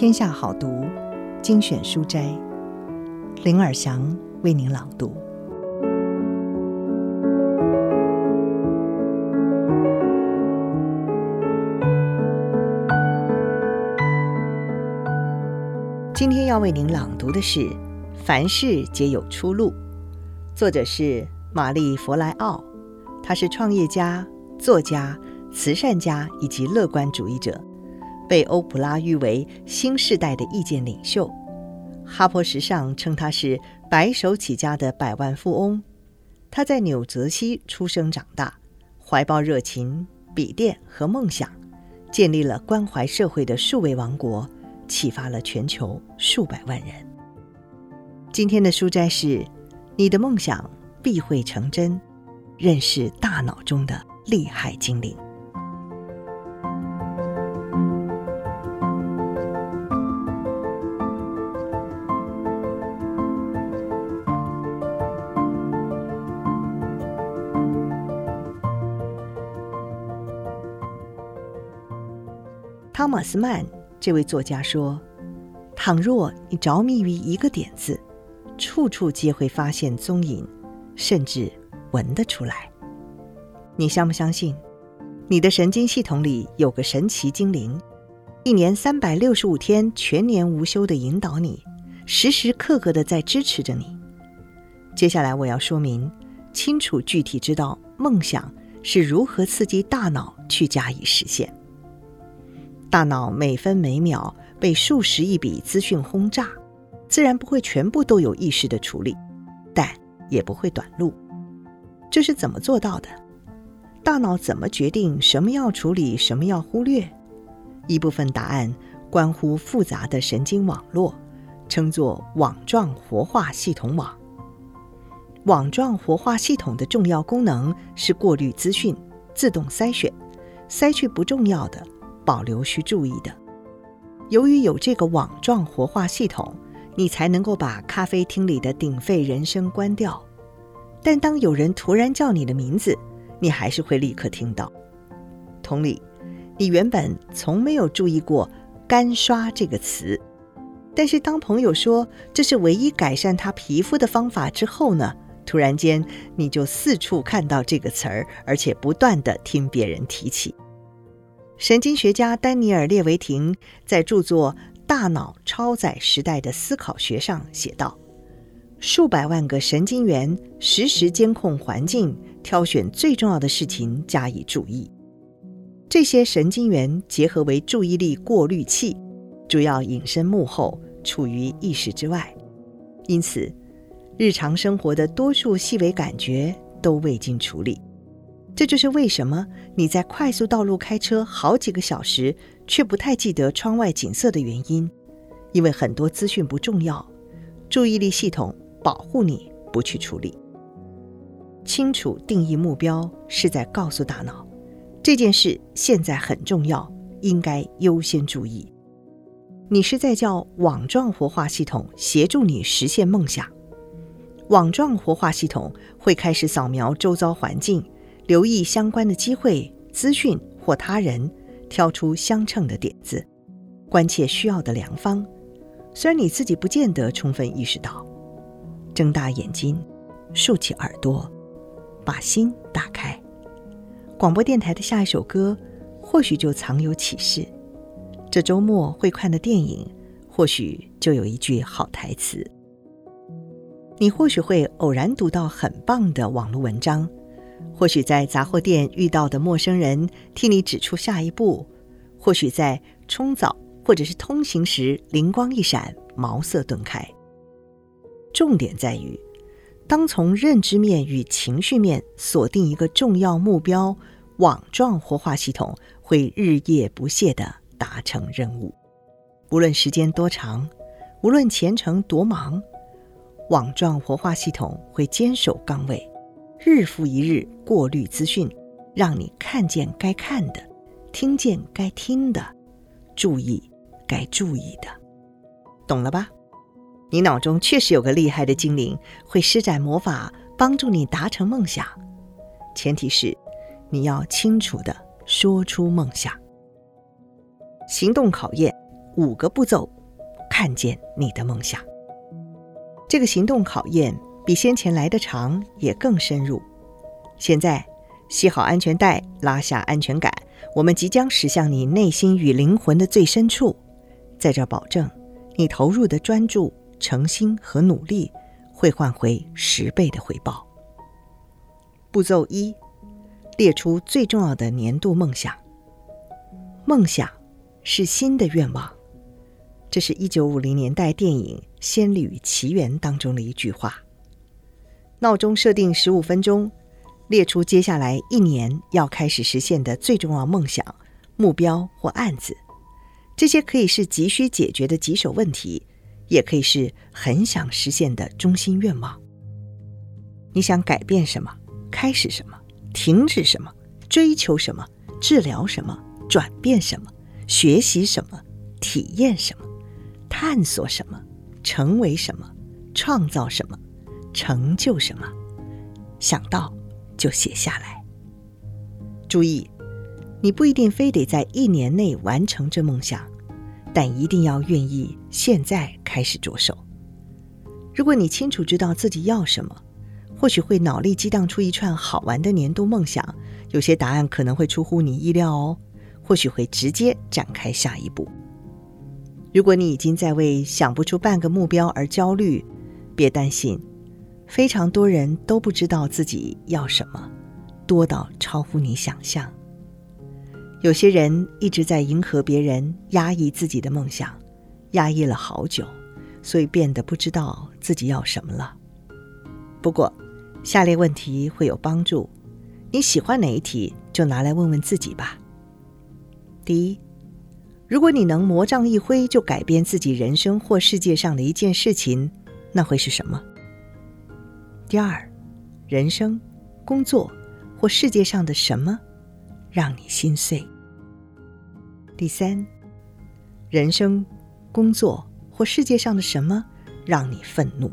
天下好读精选书斋，林尔祥为您朗读。今天要为您朗读的是《凡事皆有出路》，作者是玛丽·弗莱奥，他是创业家、作家、慈善家以及乐观主义者。被欧普拉誉为新时代的意见领袖，哈佛时尚称他是白手起家的百万富翁。他在纽泽西出生长大，怀抱热情、笔电和梦想，建立了关怀社会的数位王国，启发了全球数百万人。今天的书斋是：你的梦想必会成真，认识大脑中的厉害精灵。马斯曼这位作家说：“倘若你着迷于一个点子，处处皆会发现踪影，甚至闻得出来。你相不相信？你的神经系统里有个神奇精灵，一年三百六十五天，全年无休地引导你，时时刻刻地在支持着你。接下来我要说明，清楚具体知道梦想是如何刺激大脑去加以实现。”大脑每分每秒被数十亿笔资讯轰炸，自然不会全部都有意识的处理，但也不会短路。这是怎么做到的？大脑怎么决定什么要处理，什么要忽略？一部分答案关乎复杂的神经网络，称作网状活化系统网。网状活化系统的重要功能是过滤资讯，自动筛选，筛去不重要的。保留需注意的。由于有这个网状活化系统，你才能够把咖啡厅里的鼎沸人声关掉。但当有人突然叫你的名字，你还是会立刻听到。同理，你原本从没有注意过“干刷”这个词，但是当朋友说这是唯一改善他皮肤的方法之后呢，突然间你就四处看到这个词儿，而且不断地听别人提起。神经学家丹尼尔·列维廷在著作《大脑超载时代的思考学》上写道：“数百万个神经元实时监控环境，挑选最重要的事情加以注意。这些神经元结合为注意力过滤器，主要隐身幕后，处于意识之外。因此，日常生活的多数细微感觉都未经处理。”这就是为什么你在快速道路开车好几个小时，却不太记得窗外景色的原因，因为很多资讯不重要，注意力系统保护你不去处理。清楚定义目标是在告诉大脑，这件事现在很重要，应该优先注意。你是在叫网状活化系统协助你实现梦想。网状活化系统会开始扫描周遭环境。留意相关的机会、资讯或他人，挑出相称的点子，关切需要的良方。虽然你自己不见得充分意识到，睁大眼睛，竖起耳朵，把心打开。广播电台的下一首歌，或许就藏有启示。这周末会看的电影，或许就有一句好台词。你或许会偶然读到很棒的网络文章。或许在杂货店遇到的陌生人替你指出下一步，或许在冲澡或者是通行时灵光一闪，茅塞顿开。重点在于，当从认知面与情绪面锁定一个重要目标，网状活化系统会日夜不懈地达成任务。无论时间多长，无论前程多忙，网状活化系统会坚守岗位。日复一日过滤资讯，让你看见该看的，听见该听的，注意该注意的，懂了吧？你脑中确实有个厉害的精灵，会施展魔法帮助你达成梦想。前提是你要清楚地说出梦想。行动考验，五个步骤，看见你的梦想。这个行动考验比先前来得长，也更深入。现在，系好安全带，拉下安全杆，我们即将驶向你内心与灵魂的最深处。在这保证，你投入的专注、诚心和努力会换回十倍的回报。步骤一：列出最重要的年度梦想。梦想是新的愿望。这是一九五零年代电影《仙女奇缘》当中的一句话。闹钟设定十五分钟，列出接下来一年要开始实现的最重要梦想、目标或案子。这些可以是急需解决的棘手问题，也可以是很想实现的中心愿望。你想改变什么？开始什么？停止什么？追求什么？治疗什么？转变什么？学习什么？体验什么？探索什么，成为什么，创造什么，成就什么，想到就写下来。注意，你不一定非得在一年内完成这梦想，但一定要愿意现在开始着手。如果你清楚知道自己要什么，或许会脑力激荡出一串好玩的年度梦想。有些答案可能会出乎你意料哦，或许会直接展开下一步。如果你已经在为想不出半个目标而焦虑，别担心，非常多人都不知道自己要什么，多到超乎你想象。有些人一直在迎合别人，压抑自己的梦想，压抑了好久，所以变得不知道自己要什么了。不过，下列问题会有帮助，你喜欢哪一题就拿来问问自己吧。第一。如果你能魔杖一挥就改变自己人生或世界上的一件事情，那会是什么？第二，人生、工作或世界上的什么让你心碎？第三，人生、工作或世界上的什么让你愤怒？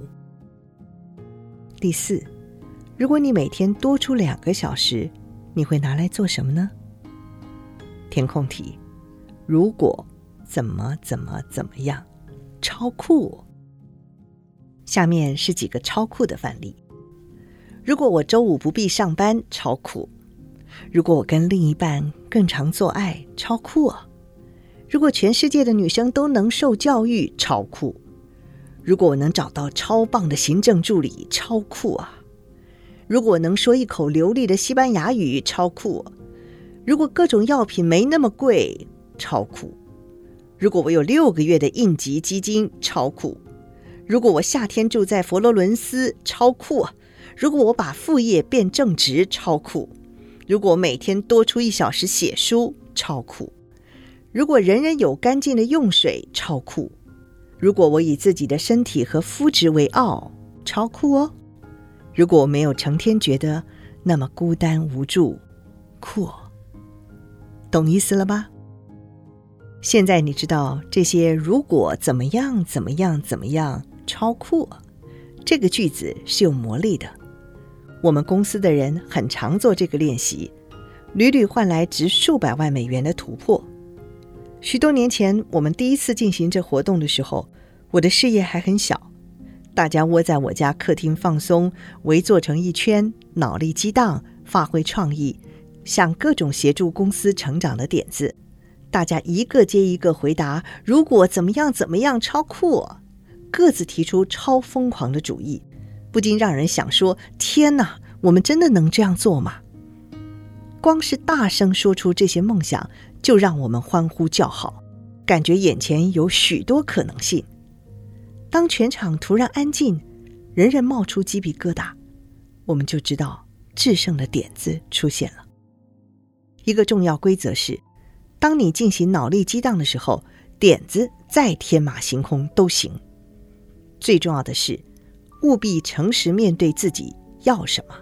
第四，如果你每天多出两个小时，你会拿来做什么呢？填空题。如果怎么怎么怎么样，超酷！下面是几个超酷的范例：如果我周五不必上班，超酷；如果我跟另一半更常做爱，超酷啊；如果全世界的女生都能受教育，超酷；如果我能找到超棒的行政助理，超酷啊；如果我能说一口流利的西班牙语，超酷；如果各种药品没那么贵。超酷！如果我有六个月的应急基金，超酷！如果我夏天住在佛罗伦斯，超酷啊！如果我把副业变正职，超酷！如果每天多出一小时写书，超酷！如果人人有干净的用水，超酷！如果我以自己的身体和肤质为傲，超酷哦！如果我没有成天觉得那么孤单无助，酷！懂意思了吧？现在你知道这些如果怎么样怎么样怎么样超酷，这个句子是有魔力的。我们公司的人很常做这个练习，屡屡换来值数百万美元的突破。许多年前我们第一次进行这活动的时候，我的事业还很小，大家窝在我家客厅放松，围坐成一圈，脑力激荡，发挥创意，想各种协助公司成长的点子。大家一个接一个回答：“如果怎么样怎么样，超酷！”各自提出超疯狂的主意，不禁让人想说：“天哪，我们真的能这样做吗？”光是大声说出这些梦想，就让我们欢呼叫好，感觉眼前有许多可能性。当全场突然安静，人人冒出鸡皮疙瘩，我们就知道制胜的点子出现了。一个重要规则是。当你进行脑力激荡的时候，点子再天马行空都行。最重要的是，务必诚实面对自己要什么，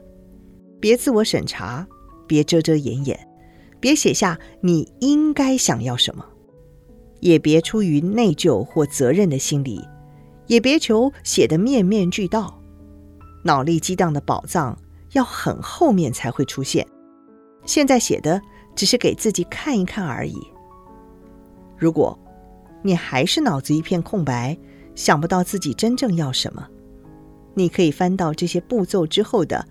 别自我审查，别遮遮掩掩，别写下你应该想要什么，也别出于内疚或责任的心理，也别求写得面面俱到。脑力激荡的宝藏要很后面才会出现，现在写的。只是给自己看一看而已。如果你还是脑子一片空白，想不到自己真正要什么，你可以翻到这些步骤之后的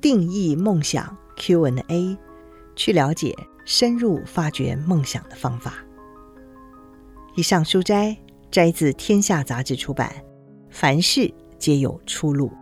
定义梦想 Q&A，去了解深入发掘梦想的方法。以上书摘摘自《天下杂志》出版，凡事皆有出路。